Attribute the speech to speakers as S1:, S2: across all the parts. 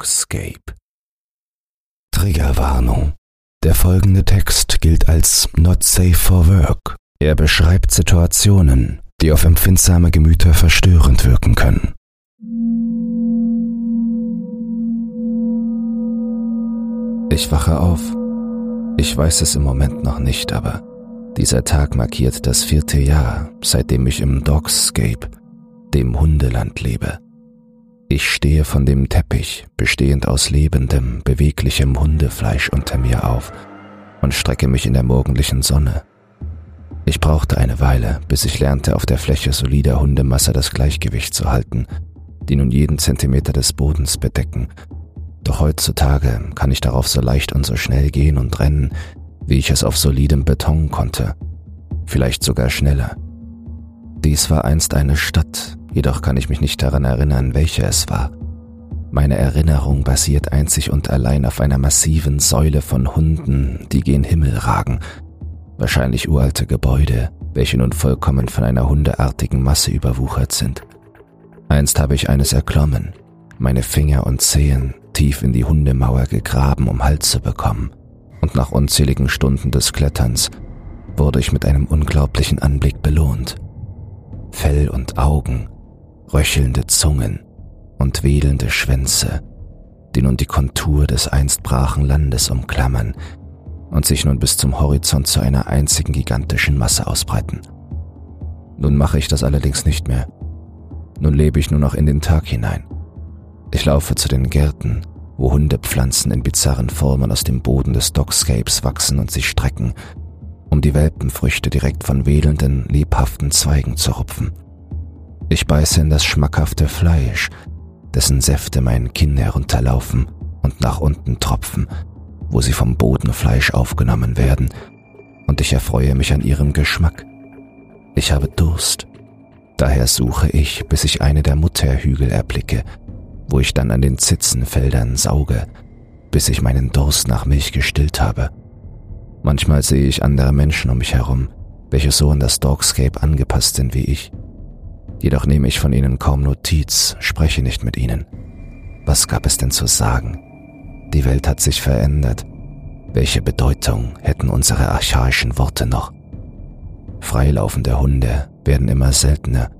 S1: Dogscape. Triggerwarnung. Der folgende Text gilt als Not Safe for Work. Er beschreibt Situationen, die auf empfindsame Gemüter verstörend wirken können. Ich wache auf. Ich weiß es im Moment noch nicht, aber dieser Tag markiert das vierte Jahr, seitdem ich im Dogscape, dem Hundeland, lebe. Ich stehe von dem Teppich, bestehend aus lebendem, beweglichem Hundefleisch unter mir auf und strecke mich in der morgendlichen Sonne. Ich brauchte eine Weile, bis ich lernte, auf der Fläche solider Hundemasse das Gleichgewicht zu halten, die nun jeden Zentimeter des Bodens bedecken. Doch heutzutage kann ich darauf so leicht und so schnell gehen und rennen, wie ich es auf solidem Beton konnte, vielleicht sogar schneller. Dies war einst eine Stadt, jedoch kann ich mich nicht daran erinnern, welche es war. Meine Erinnerung basiert einzig und allein auf einer massiven Säule von Hunden, die gen Himmel ragen, wahrscheinlich uralte Gebäude, welche nun vollkommen von einer hundeartigen Masse überwuchert sind. Einst habe ich eines erklommen, meine Finger und Zehen tief in die Hundemauer gegraben, um Halt zu bekommen, und nach unzähligen Stunden des Kletterns wurde ich mit einem unglaublichen Anblick belohnt. Fell und Augen, röchelnde Zungen und wedelnde Schwänze, die nun die Kontur des einst brachen Landes umklammern und sich nun bis zum Horizont zu einer einzigen gigantischen Masse ausbreiten. Nun mache ich das allerdings nicht mehr. Nun lebe ich nur noch in den Tag hinein. Ich laufe zu den Gärten, wo Hundepflanzen in bizarren Formen aus dem Boden des Dogscapes wachsen und sich strecken, um die Welpenfrüchte direkt von wedelnden, lebhaften Zweigen zu rupfen. Ich beiße in das schmackhafte Fleisch, dessen Säfte mein Kinn herunterlaufen und nach unten tropfen, wo sie vom Bodenfleisch aufgenommen werden, und ich erfreue mich an ihrem Geschmack. Ich habe Durst, daher suche ich, bis ich eine der Mutterhügel erblicke, wo ich dann an den Zitzenfeldern sauge, bis ich meinen Durst nach Milch gestillt habe. Manchmal sehe ich andere Menschen um mich herum, welche so an das Dogscape angepasst sind wie ich. Jedoch nehme ich von ihnen kaum Notiz, spreche nicht mit ihnen. Was gab es denn zu sagen? Die Welt hat sich verändert. Welche Bedeutung hätten unsere archaischen Worte noch? Freilaufende Hunde werden immer seltener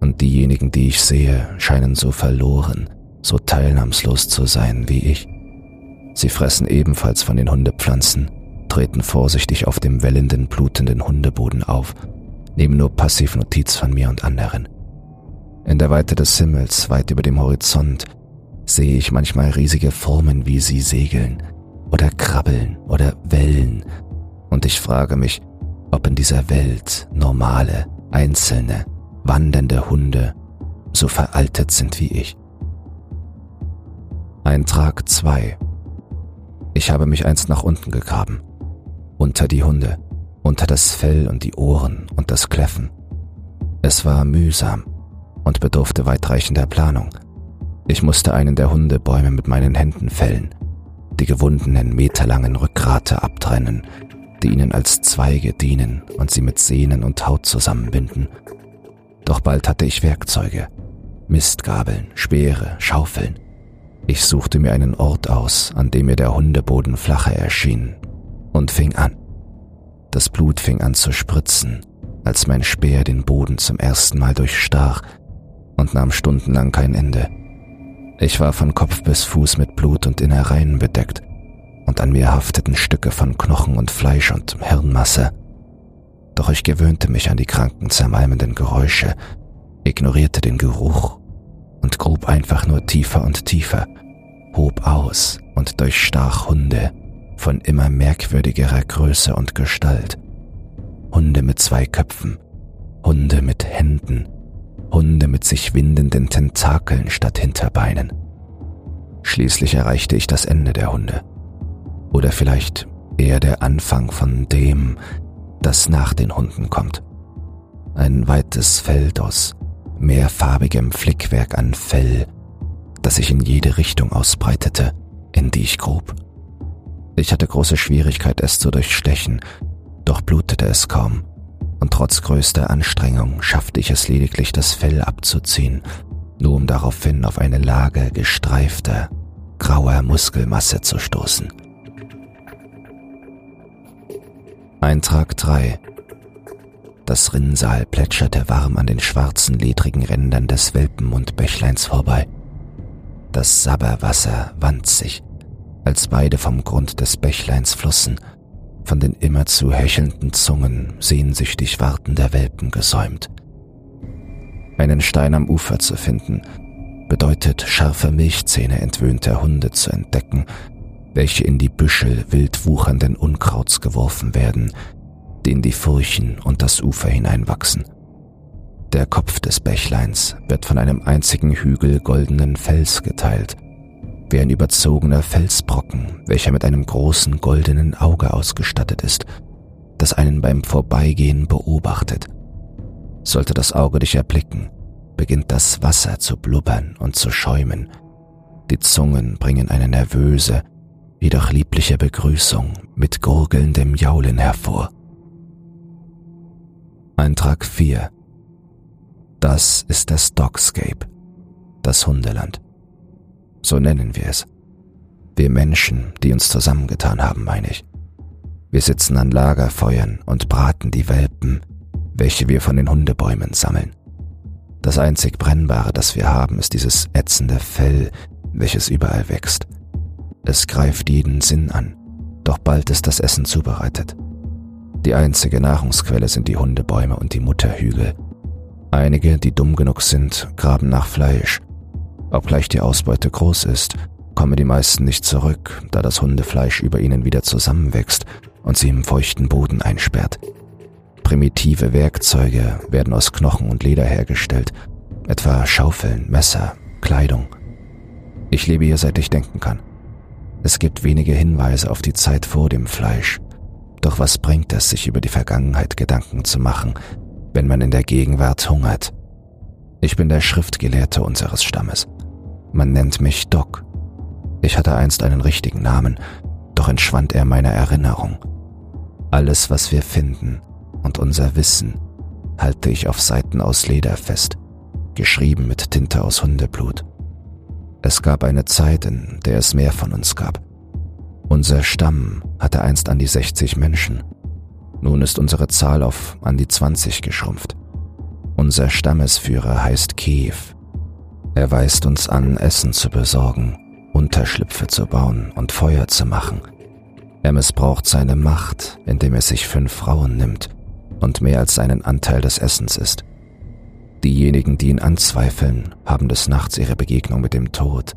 S1: und diejenigen, die ich sehe, scheinen so verloren, so teilnahmslos zu sein wie ich. Sie fressen ebenfalls von den Hundepflanzen treten vorsichtig auf dem wellenden, blutenden Hundeboden auf, nehmen nur passiv Notiz von mir und anderen. In der Weite des Himmels, weit über dem Horizont, sehe ich manchmal riesige Formen, wie sie segeln oder krabbeln oder wellen, und ich frage mich, ob in dieser Welt normale, einzelne, wandernde Hunde so veraltet sind wie ich. Eintrag 2 Ich habe mich einst nach unten gegraben unter die Hunde, unter das Fell und die Ohren und das Kläffen. Es war mühsam und bedurfte weitreichender Planung. Ich musste einen der Hundebäume mit meinen Händen fällen, die gewundenen meterlangen Rückgrate abtrennen, die ihnen als Zweige dienen und sie mit Sehnen und Haut zusammenbinden. Doch bald hatte ich Werkzeuge, Mistgabeln, Speere, Schaufeln. Ich suchte mir einen Ort aus, an dem mir der Hundeboden flacher erschien und fing an. Das Blut fing an zu spritzen, als mein Speer den Boden zum ersten Mal durchstach und nahm stundenlang kein Ende. Ich war von Kopf bis Fuß mit Blut und Innereien bedeckt, und an mir hafteten Stücke von Knochen und Fleisch und Hirnmasse. Doch ich gewöhnte mich an die kranken, zermalmenden Geräusche, ignorierte den Geruch und grub einfach nur tiefer und tiefer, hob aus und durchstach Hunde, von immer merkwürdigerer Größe und Gestalt. Hunde mit zwei Köpfen, Hunde mit Händen, Hunde mit sich windenden Tentakeln statt Hinterbeinen. Schließlich erreichte ich das Ende der Hunde. Oder vielleicht eher der Anfang von dem, das nach den Hunden kommt. Ein weites Feld aus mehrfarbigem Flickwerk an Fell, das sich in jede Richtung ausbreitete, in die ich grub. Ich hatte große Schwierigkeit, es zu durchstechen, doch blutete es kaum, und trotz größter Anstrengung schaffte ich es lediglich, das Fell abzuziehen, nur um daraufhin auf eine Lage gestreifter, grauer Muskelmasse zu stoßen. Eintrag 3 Das Rinnsal plätscherte warm an den schwarzen, ledrigen Rändern des Welpenmundbächleins vorbei. Das Sabberwasser wand sich, als beide vom Grund des Bächleins flossen, von den immerzu hechelnden Zungen sehnsüchtig wartender Welpen gesäumt. Einen Stein am Ufer zu finden, bedeutet scharfe Milchzähne entwöhnter Hunde zu entdecken welche in die Büschel wild wuchernden Unkrauts geworfen werden, die in die Furchen und das Ufer hineinwachsen. Der Kopf des Bächleins wird von einem einzigen Hügel goldenen Fels geteilt, wie ein überzogener Felsbrocken, welcher mit einem großen goldenen Auge ausgestattet ist, das einen beim Vorbeigehen beobachtet. Sollte das Auge dich erblicken, beginnt das Wasser zu blubbern und zu schäumen. Die Zungen bringen eine nervöse, jedoch liebliche Begrüßung mit gurgelndem Jaulen hervor. Eintrag 4 Das ist das Dogscape, das Hundeland. So nennen wir es. Wir Menschen, die uns zusammengetan haben, meine ich. Wir sitzen an Lagerfeuern und braten die Welpen, welche wir von den Hundebäumen sammeln. Das einzig Brennbare, das wir haben, ist dieses ätzende Fell, welches überall wächst – es greift jeden Sinn an, doch bald ist das Essen zubereitet. Die einzige Nahrungsquelle sind die Hundebäume und die Mutterhügel. Einige, die dumm genug sind, graben nach Fleisch. Obgleich die Ausbeute groß ist, kommen die meisten nicht zurück, da das Hundefleisch über ihnen wieder zusammenwächst und sie im feuchten Boden einsperrt. Primitive Werkzeuge werden aus Knochen und Leder hergestellt, etwa Schaufeln, Messer, Kleidung. Ich lebe hier seit ich denken kann. Es gibt wenige Hinweise auf die Zeit vor dem Fleisch. Doch was bringt es, sich über die Vergangenheit Gedanken zu machen, wenn man in der Gegenwart hungert? Ich bin der Schriftgelehrte unseres Stammes. Man nennt mich Doc. Ich hatte einst einen richtigen Namen, doch entschwand er meiner Erinnerung. Alles, was wir finden und unser Wissen, halte ich auf Seiten aus Leder fest, geschrieben mit Tinte aus Hundeblut. Es gab eine Zeit, in der es mehr von uns gab. Unser Stamm hatte einst an die 60 Menschen. Nun ist unsere Zahl auf an die 20 geschrumpft. Unser Stammesführer heißt Kiev. Er weist uns an, Essen zu besorgen, Unterschlüpfe zu bauen und Feuer zu machen. Er missbraucht seine Macht, indem er sich fünf Frauen nimmt und mehr als seinen Anteil des Essens ist. Diejenigen, die ihn anzweifeln, haben des Nachts ihre Begegnung mit dem Tod.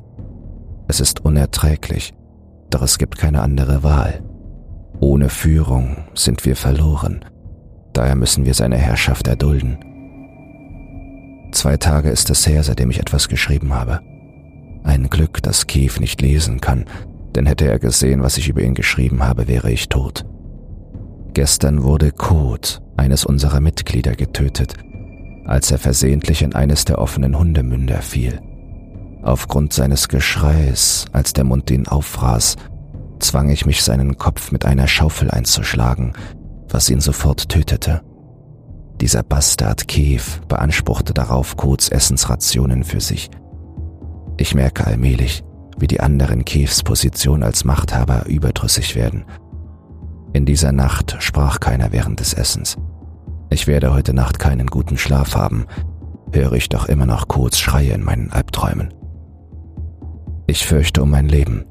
S1: Es ist unerträglich, doch es gibt keine andere Wahl. Ohne Führung sind wir verloren, daher müssen wir seine Herrschaft erdulden. Zwei Tage ist es her, seitdem ich etwas geschrieben habe. Ein Glück, dass Kiew nicht lesen kann, denn hätte er gesehen, was ich über ihn geschrieben habe, wäre ich tot. Gestern wurde Kot, eines unserer Mitglieder, getötet, als er versehentlich in eines der offenen Hundemünder fiel. Aufgrund seines Geschreis, als der Mund ihn auffraß, zwang ich mich, seinen Kopf mit einer Schaufel einzuschlagen, was ihn sofort tötete. Dieser Bastard Kev beanspruchte darauf Kots Essensrationen für sich. Ich merke allmählich, wie die anderen Kevs Position als Machthaber überdrüssig werden. In dieser Nacht sprach keiner während des Essens. Ich werde heute Nacht keinen guten Schlaf haben, höre ich doch immer noch kurz Schreie in meinen Albträumen. Ich fürchte um mein Leben.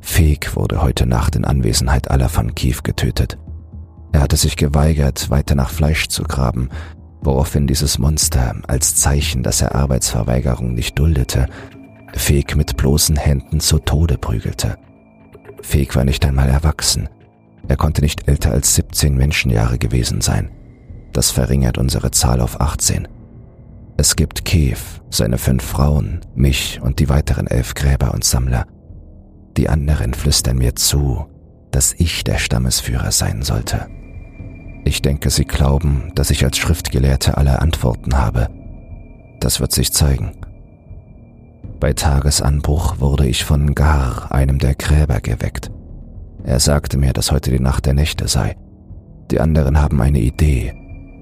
S1: Feg wurde heute Nacht in Anwesenheit aller von Kiew getötet. Er hatte sich geweigert, weiter nach Fleisch zu graben, woraufhin dieses Monster als Zeichen, dass er Arbeitsverweigerung nicht duldete, Feg mit bloßen Händen zu Tode prügelte. Feg war nicht einmal erwachsen. Er konnte nicht älter als 17 Menschenjahre gewesen sein. Das verringert unsere Zahl auf 18. Es gibt Kev, seine fünf Frauen, mich und die weiteren elf Gräber und Sammler. Die anderen flüstern mir zu, dass ich der Stammesführer sein sollte. Ich denke, sie glauben, dass ich als Schriftgelehrte alle Antworten habe. Das wird sich zeigen. Bei Tagesanbruch wurde ich von Gar, einem der Gräber, geweckt. Er sagte mir, dass heute die Nacht der Nächte sei. Die anderen haben eine Idee,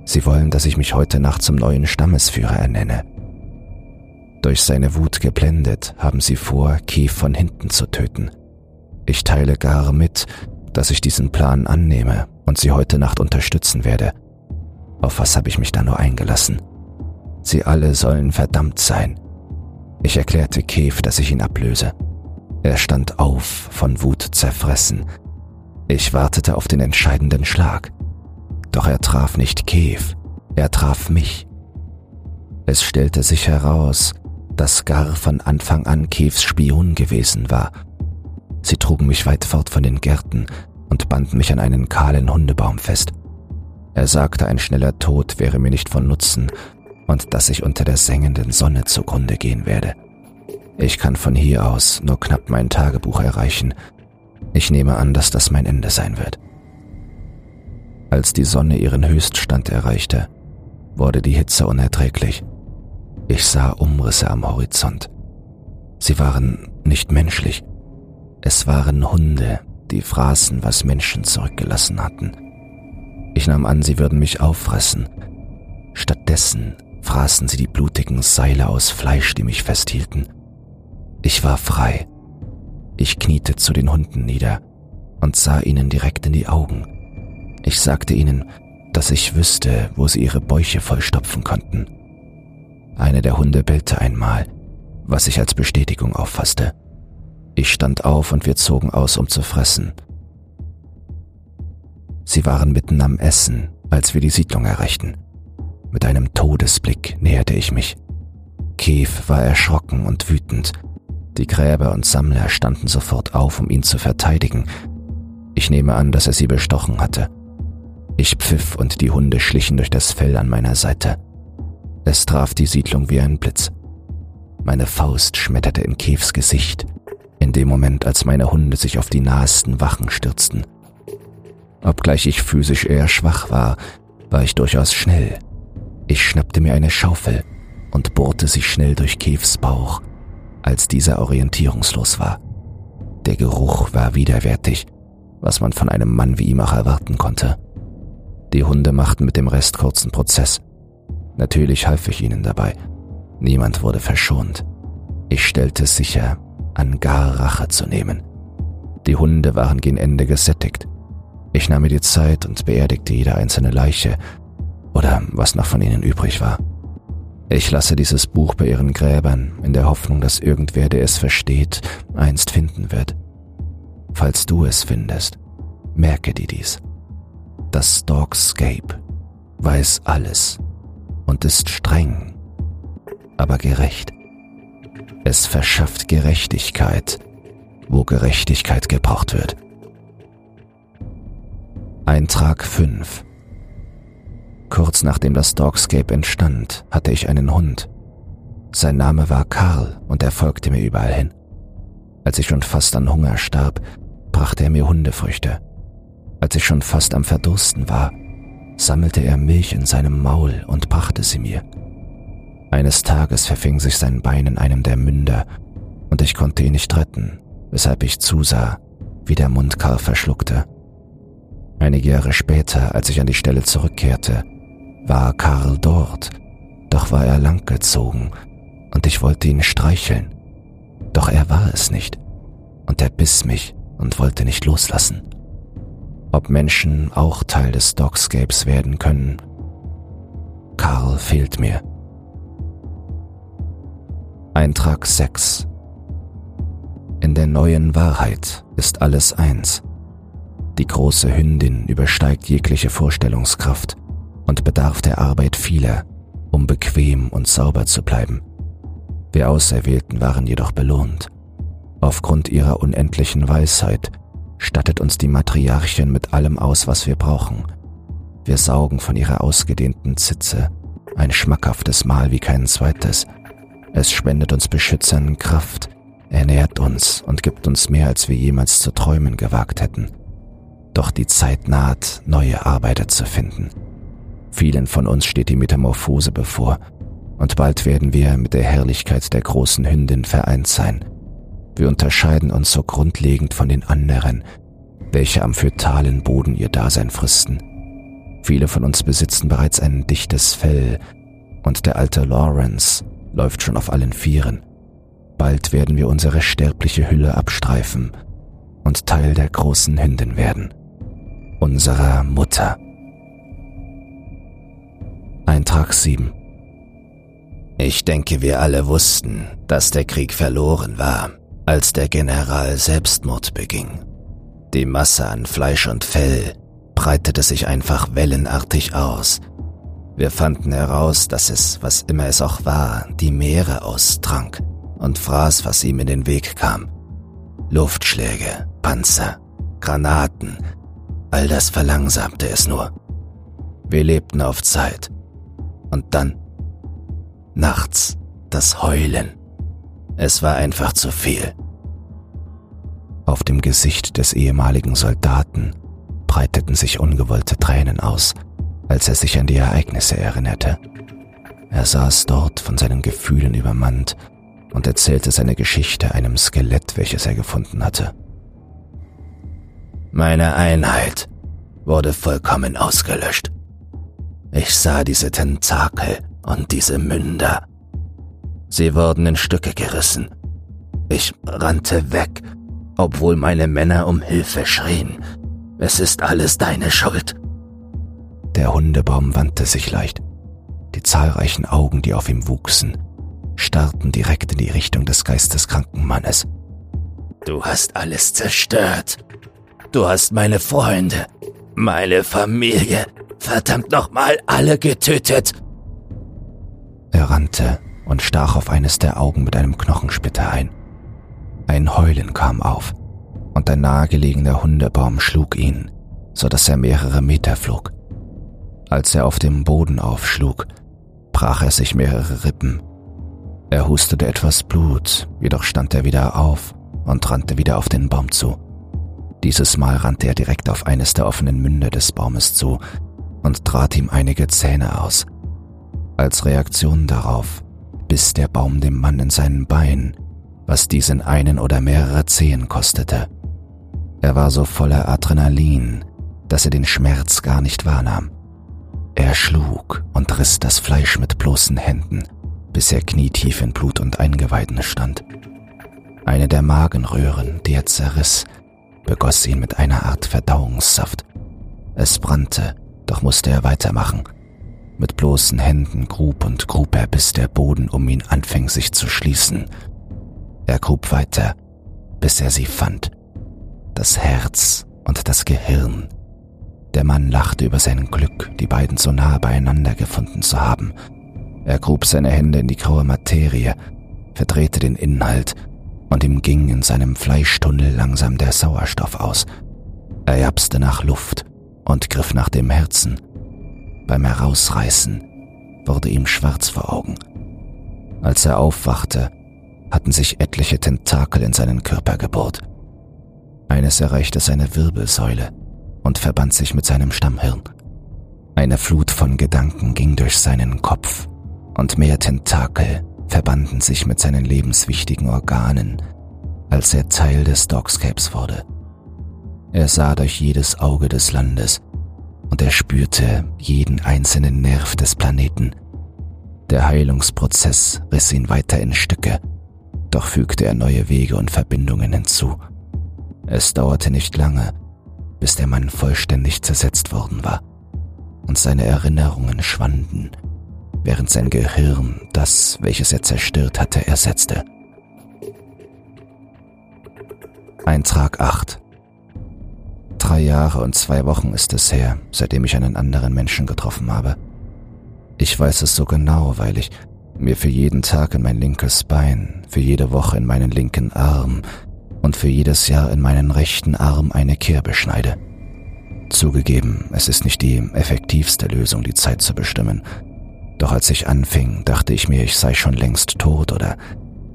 S1: Sie wollen, dass ich mich heute Nacht zum neuen Stammesführer ernenne. Durch seine Wut geblendet haben sie vor, Keith von hinten zu töten. Ich teile gar mit, dass ich diesen Plan annehme und sie heute Nacht unterstützen werde. Auf was habe ich mich da nur eingelassen? Sie alle sollen verdammt sein. Ich erklärte Kev, dass ich ihn ablöse. Er stand auf, von Wut zerfressen. Ich wartete auf den entscheidenden Schlag. Doch er traf nicht Kev, er traf mich. Es stellte sich heraus, dass Gar von Anfang an Kevs Spion gewesen war. Sie trugen mich weit fort von den Gärten und banden mich an einen kahlen Hundebaum fest. Er sagte, ein schneller Tod wäre mir nicht von Nutzen und dass ich unter der sengenden Sonne zugrunde gehen werde. Ich kann von hier aus nur knapp mein Tagebuch erreichen. Ich nehme an, dass das mein Ende sein wird. Als die Sonne ihren Höchststand erreichte, wurde die Hitze unerträglich. Ich sah Umrisse am Horizont. Sie waren nicht menschlich. Es waren Hunde, die fraßen, was Menschen zurückgelassen hatten. Ich nahm an, sie würden mich auffressen. Stattdessen fraßen sie die blutigen Seile aus Fleisch, die mich festhielten. Ich war frei. Ich kniete zu den Hunden nieder und sah ihnen direkt in die Augen. Ich sagte ihnen, dass ich wüsste, wo sie ihre Bäuche vollstopfen konnten. Eine der Hunde bellte einmal, was ich als Bestätigung auffasste. Ich stand auf und wir zogen aus, um zu fressen. Sie waren mitten am Essen, als wir die Siedlung erreichten. Mit einem Todesblick näherte ich mich. Kev war erschrocken und wütend. Die Gräber und Sammler standen sofort auf, um ihn zu verteidigen. Ich nehme an, dass er sie bestochen hatte. Ich pfiff und die Hunde schlichen durch das Fell an meiner Seite. Es traf die Siedlung wie ein Blitz. Meine Faust schmetterte in Kevs Gesicht, in dem Moment, als meine Hunde sich auf die nahesten Wachen stürzten. Obgleich ich physisch eher schwach war, war ich durchaus schnell ich schnappte mir eine Schaufel und bohrte sie schnell durch Kevs Bauch, als dieser orientierungslos war. Der Geruch war widerwärtig, was man von einem Mann wie ihm auch erwarten konnte. Die Hunde machten mit dem Rest kurzen Prozess. Natürlich half ich ihnen dabei. Niemand wurde verschont. Ich stellte sicher, an gar Rache zu nehmen. Die Hunde waren gen Ende gesättigt. Ich nahm mir die Zeit und beerdigte jede einzelne Leiche, oder was noch von ihnen übrig war. Ich lasse dieses Buch bei ihren Gräbern in der Hoffnung, dass irgendwer, der es versteht, einst finden wird. Falls du es findest, merke dir dies. Das Dogscape weiß alles und ist streng, aber gerecht. Es verschafft Gerechtigkeit, wo Gerechtigkeit gebraucht wird. Eintrag 5 Kurz nachdem das Dogscape entstand, hatte ich einen Hund. Sein Name war Karl und er folgte mir überall hin. Als ich schon fast an Hunger starb, brachte er mir Hundefrüchte. Als ich schon fast am Verdursten war, sammelte er Milch in seinem Maul und brachte sie mir. Eines Tages verfing sich sein Bein in einem der Münder und ich konnte ihn nicht retten, weshalb ich zusah, wie der Mund Karl verschluckte. Einige Jahre später, als ich an die Stelle zurückkehrte, war Karl dort, doch war er langgezogen und ich wollte ihn streicheln. Doch er war es nicht und er biss mich und wollte nicht loslassen. Ob Menschen auch Teil des Dogscapes werden können? Karl fehlt mir. Eintrag 6 In der neuen Wahrheit ist alles eins. Die große Hündin übersteigt jegliche Vorstellungskraft und bedarf der Arbeit vieler, um bequem und sauber zu bleiben. Wir Auserwählten waren jedoch belohnt. Aufgrund ihrer unendlichen Weisheit stattet uns die Matriarchin mit allem aus, was wir brauchen. Wir saugen von ihrer ausgedehnten Zitze ein schmackhaftes Mahl wie kein zweites. Es spendet uns beschützenden Kraft, ernährt uns und gibt uns mehr, als wir jemals zu träumen gewagt hätten. Doch die Zeit naht, neue Arbeiter zu finden. Vielen von uns steht die Metamorphose bevor, und bald werden wir mit der Herrlichkeit der großen Hündin vereint sein. Wir unterscheiden uns so grundlegend von den anderen, welche am fötalen Boden ihr Dasein fristen. Viele von uns besitzen bereits ein dichtes Fell, und der alte Lawrence läuft schon auf allen Vieren. Bald werden wir unsere sterbliche Hülle abstreifen und Teil der großen Hündin werden, unserer Mutter. Eintrag 7 Ich denke, wir alle wussten, dass der Krieg verloren war, als der General Selbstmord beging. Die Masse an Fleisch und Fell breitete sich einfach wellenartig aus. Wir fanden heraus, dass es, was immer es auch war, die Meere austrank und fraß, was ihm in den Weg kam. Luftschläge, Panzer, Granaten, all das verlangsamte es nur. Wir lebten auf Zeit. Und dann, nachts, das Heulen. Es war einfach zu viel. Auf dem Gesicht des ehemaligen Soldaten breiteten sich ungewollte Tränen aus, als er sich an die Ereignisse erinnerte. Er saß dort von seinen Gefühlen übermannt und erzählte seine Geschichte einem Skelett, welches er gefunden hatte. Meine Einheit wurde vollkommen ausgelöscht. Ich sah diese Tentakel und diese Münder. Sie wurden in Stücke gerissen. Ich rannte weg, obwohl meine Männer um Hilfe schrien. Es ist alles deine Schuld. Der Hundebaum wandte sich leicht. Die zahlreichen Augen, die auf ihm wuchsen, starrten direkt in die Richtung des geisteskranken Mannes. Du hast alles zerstört. Du hast meine Freunde, meine Familie, verdammt nochmal alle getötet. Er rannte und stach auf eines der Augen mit einem Knochensplitter ein. Ein Heulen kam auf, und ein nahegelegener Hundebaum schlug ihn, so dass er mehrere Meter flog. Als er auf dem Boden aufschlug, brach er sich mehrere Rippen er hustete etwas Blut, jedoch stand er wieder auf und rannte wieder auf den Baum zu. Dieses Mal rannte er direkt auf eines der offenen Münder des Baumes zu und trat ihm einige Zähne aus. Als Reaktion darauf biss der Baum dem Mann in seinen Bein, was diesen einen oder mehrere Zehen kostete. Er war so voller Adrenalin, dass er den Schmerz gar nicht wahrnahm. Er schlug und riss das Fleisch mit bloßen Händen bis er knietief in Blut und Eingeweiden stand. Eine der Magenröhren, die er zerriss, begoss ihn mit einer Art Verdauungssaft. Es brannte, doch musste er weitermachen. Mit bloßen Händen grub und grub er, bis der Boden um ihn anfing sich zu schließen. Er grub weiter, bis er sie fand. Das Herz und das Gehirn. Der Mann lachte über sein Glück, die beiden so nah beieinander gefunden zu haben. Er grub seine Hände in die graue Materie, verdrehte den Inhalt und ihm ging in seinem Fleischtunnel langsam der Sauerstoff aus. Er japste nach Luft und griff nach dem Herzen. Beim Herausreißen wurde ihm schwarz vor Augen. Als er aufwachte, hatten sich etliche Tentakel in seinen Körper gebohrt. Eines erreichte seine Wirbelsäule und verband sich mit seinem Stammhirn. Eine Flut von Gedanken ging durch seinen Kopf und mehr Tentakel verbanden sich mit seinen lebenswichtigen Organen, als er Teil des Dogscapes wurde. Er sah durch jedes Auge des Landes und er spürte jeden einzelnen Nerv des Planeten. Der Heilungsprozess riss ihn weiter in Stücke, doch fügte er neue Wege und Verbindungen hinzu. Es dauerte nicht lange, bis der Mann vollständig zersetzt worden war und seine Erinnerungen schwanden während sein Gehirn das, welches er zerstört hatte, ersetzte. Eintrag 8 Drei Jahre und zwei Wochen ist es her, seitdem ich einen anderen Menschen getroffen habe. Ich weiß es so genau, weil ich mir für jeden Tag in mein linkes Bein, für jede Woche in meinen linken Arm und für jedes Jahr in meinen rechten Arm eine Kerbe schneide. Zugegeben, es ist nicht die effektivste Lösung, die Zeit zu bestimmen, doch als ich anfing, dachte ich mir, ich sei schon längst tot oder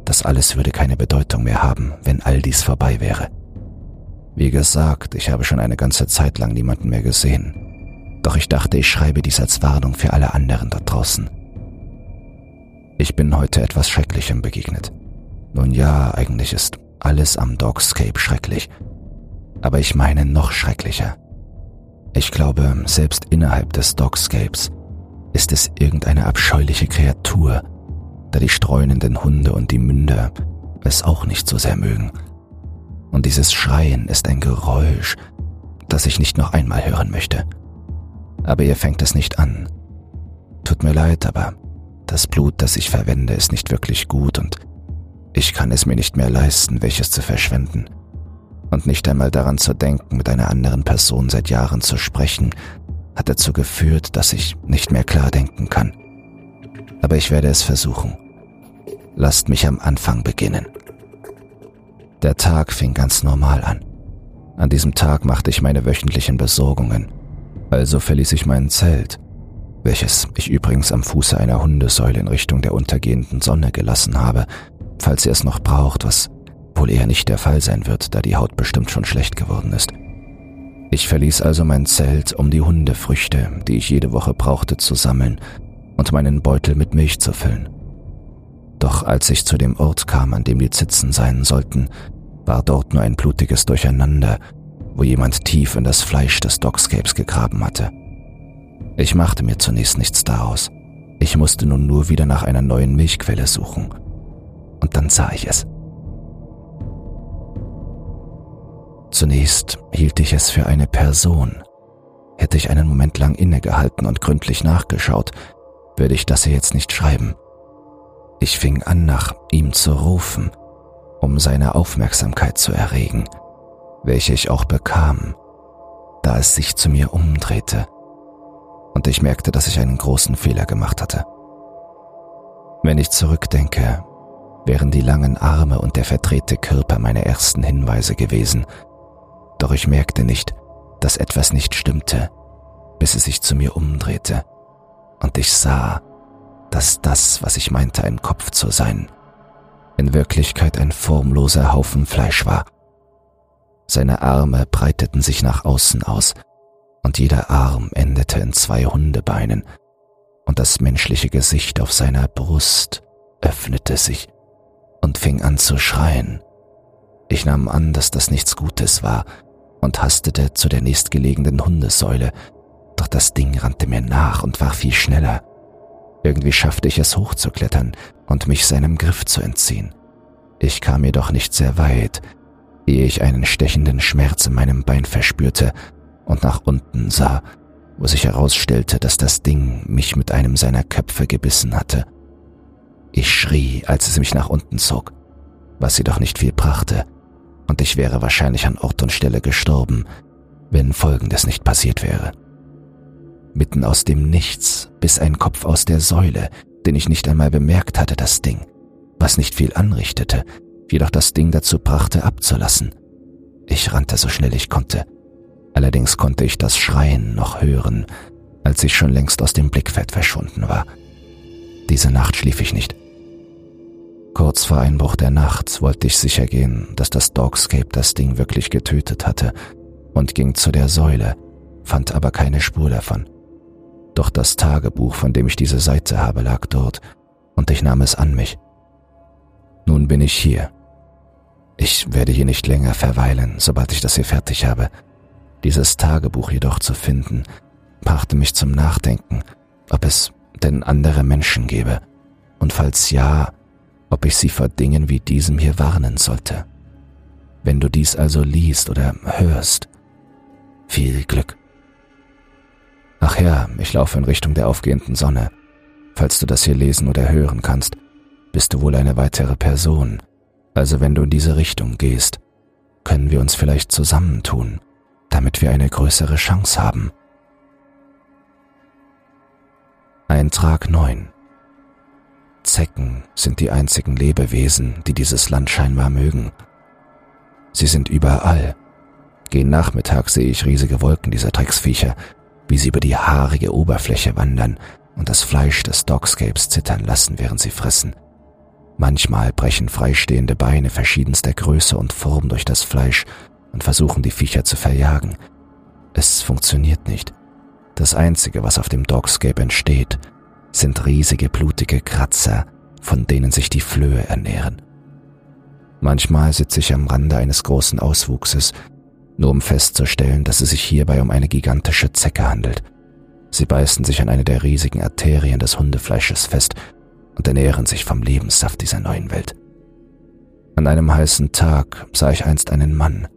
S1: das alles würde keine Bedeutung mehr haben, wenn all dies vorbei wäre. Wie gesagt, ich habe schon eine ganze Zeit lang niemanden mehr gesehen. Doch ich dachte, ich schreibe dies als Warnung für alle anderen dort draußen. Ich bin heute etwas Schrecklichem begegnet. Nun ja, eigentlich ist alles am Dogscape schrecklich. Aber ich meine noch schrecklicher. Ich glaube, selbst innerhalb des Dogscapes ist es irgendeine abscheuliche Kreatur, da die streunenden Hunde und die Münder es auch nicht so sehr mögen. Und dieses Schreien ist ein Geräusch, das ich nicht noch einmal hören möchte. Aber ihr fängt es nicht an. Tut mir leid, aber das Blut, das ich verwende, ist nicht wirklich gut und ich kann es mir nicht mehr leisten, welches zu verschwenden. Und nicht einmal daran zu denken, mit einer anderen Person seit Jahren zu sprechen, hat dazu geführt, dass ich nicht mehr klar denken kann. Aber ich werde es versuchen. Lasst mich am Anfang beginnen. Der Tag fing ganz normal an. An diesem Tag machte ich meine wöchentlichen Besorgungen. Also verließ ich mein Zelt, welches ich übrigens am Fuße einer Hundesäule in Richtung der untergehenden Sonne gelassen habe, falls ihr es noch braucht, was wohl eher nicht der Fall sein wird, da die Haut bestimmt schon schlecht geworden ist. Ich verließ also mein Zelt, um die Hundefrüchte, die ich jede Woche brauchte, zu sammeln und meinen Beutel mit Milch zu füllen. Doch als ich zu dem Ort kam, an dem die Zitzen sein sollten, war dort nur ein blutiges Durcheinander, wo jemand tief in das Fleisch des Dogscapes gegraben hatte. Ich machte mir zunächst nichts daraus. Ich musste nun nur wieder nach einer neuen Milchquelle suchen. Und dann sah ich es. Zunächst hielt ich es für eine Person. Hätte ich einen Moment lang innegehalten und gründlich nachgeschaut, würde ich das hier jetzt nicht schreiben. Ich fing an, nach ihm zu rufen, um seine Aufmerksamkeit zu erregen, welche ich auch bekam, da es sich zu mir umdrehte, und ich merkte, dass ich einen großen Fehler gemacht hatte. Wenn ich zurückdenke, wären die langen Arme und der verdrehte Körper meine ersten Hinweise gewesen, doch ich merkte nicht, dass etwas nicht stimmte, bis es sich zu mir umdrehte, und ich sah, dass das, was ich meinte, ein Kopf zu sein, in Wirklichkeit ein formloser Haufen Fleisch war. Seine Arme breiteten sich nach außen aus, und jeder Arm endete in zwei Hundebeinen, und das menschliche Gesicht auf seiner Brust öffnete sich und fing an zu schreien. Ich nahm an, dass das nichts Gutes war und hastete zu der nächstgelegenen Hundesäule, doch das Ding rannte mir nach und war viel schneller. Irgendwie schaffte ich es hochzuklettern und mich seinem Griff zu entziehen. Ich kam jedoch nicht sehr weit, ehe ich einen stechenden Schmerz in meinem Bein verspürte und nach unten sah, wo sich herausstellte, dass das Ding mich mit einem seiner Köpfe gebissen hatte. Ich schrie, als es mich nach unten zog, was jedoch nicht viel brachte, und ich wäre wahrscheinlich an Ort und Stelle gestorben, wenn Folgendes nicht passiert wäre. Mitten aus dem Nichts biss ein Kopf aus der Säule, den ich nicht einmal bemerkt hatte, das Ding, was nicht viel anrichtete, jedoch das Ding dazu brachte, abzulassen. Ich rannte so schnell ich konnte. Allerdings konnte ich das Schreien noch hören, als ich schon längst aus dem Blickfeld verschwunden war. Diese Nacht schlief ich nicht. Kurz vor Einbruch der Nacht wollte ich sicher gehen, dass das Dogscape das Ding wirklich getötet hatte und ging zu der Säule, fand aber keine Spur davon. Doch das Tagebuch, von dem ich diese Seite habe, lag dort, und ich nahm es an mich. Nun bin ich hier. Ich werde hier nicht länger verweilen, sobald ich das hier fertig habe. Dieses Tagebuch jedoch zu finden, brachte mich zum Nachdenken, ob es denn andere Menschen gäbe, und falls ja, ob ich sie vor Dingen wie diesem hier warnen sollte. Wenn du dies also liest oder hörst, viel Glück. Ach ja, ich laufe in Richtung der aufgehenden Sonne. Falls du das hier lesen oder hören kannst, bist du wohl eine weitere Person. Also wenn du in diese Richtung gehst, können wir uns vielleicht zusammentun, damit wir eine größere Chance haben. Eintrag 9 Zecken sind die einzigen Lebewesen, die dieses Land scheinbar mögen. Sie sind überall. Gehen Nachmittag sehe ich riesige Wolken dieser Drecksviecher, wie sie über die haarige Oberfläche wandern und das Fleisch des Dogscapes zittern lassen, während sie fressen. Manchmal brechen freistehende Beine verschiedenster Größe und Form durch das Fleisch und versuchen die Viecher zu verjagen. Es funktioniert nicht. Das Einzige, was auf dem Dogscape entsteht, sind riesige blutige Kratzer, von denen sich die Flöhe ernähren. Manchmal sitze ich am Rande eines großen Auswuchses nur um festzustellen, dass es sich hierbei um eine gigantische Zecke handelt. Sie beißen sich an eine der riesigen Arterien des Hundefleisches fest und ernähren sich vom Lebenssaft dieser neuen Welt. An einem heißen Tag sah ich einst einen Mann.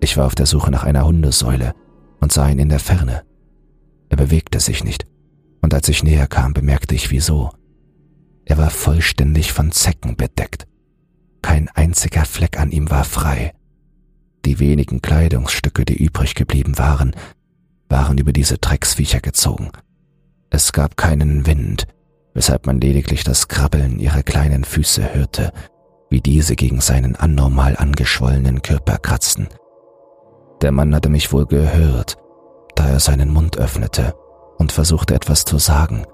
S1: Ich war auf der Suche nach einer Hundesäule und sah ihn in der Ferne. Er bewegte sich nicht, und als ich näher kam, bemerkte ich wieso. Er war vollständig von Zecken bedeckt. Kein einziger Fleck an ihm war frei. Die wenigen Kleidungsstücke, die übrig geblieben waren, waren über diese Drecksviecher gezogen. Es gab keinen Wind, weshalb man lediglich das Krabbeln ihrer kleinen Füße hörte, wie diese gegen seinen anormal angeschwollenen Körper kratzten. Der Mann hatte mich wohl gehört, da er seinen Mund öffnete und versuchte etwas zu sagen.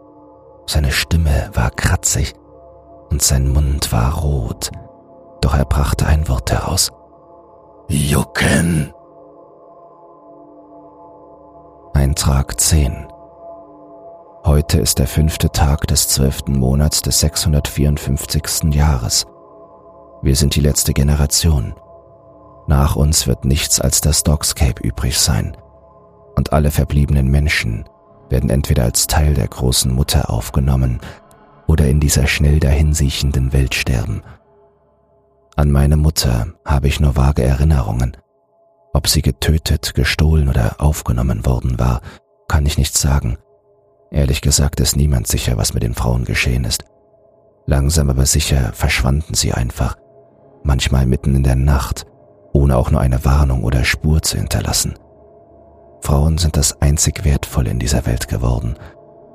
S1: Seine Stimme war kratzig und sein Mund war rot, doch er brachte ein Wort heraus. Jucken. Eintrag 10 Heute ist der fünfte Tag des zwölften Monats des 654. Jahres. Wir sind die letzte Generation. Nach uns wird nichts als das Dogscape übrig sein. Und alle verbliebenen Menschen werden entweder als Teil der großen Mutter aufgenommen oder in dieser schnell dahinsiechenden Welt sterben. An meine Mutter habe ich nur vage Erinnerungen. Ob sie getötet, gestohlen oder aufgenommen worden war, kann ich nicht sagen. Ehrlich gesagt ist niemand sicher, was mit den Frauen geschehen ist. Langsam aber sicher verschwanden sie einfach, manchmal mitten in der Nacht, ohne auch nur eine Warnung oder Spur zu hinterlassen. Frauen sind das einzig Wertvolle in dieser Welt geworden,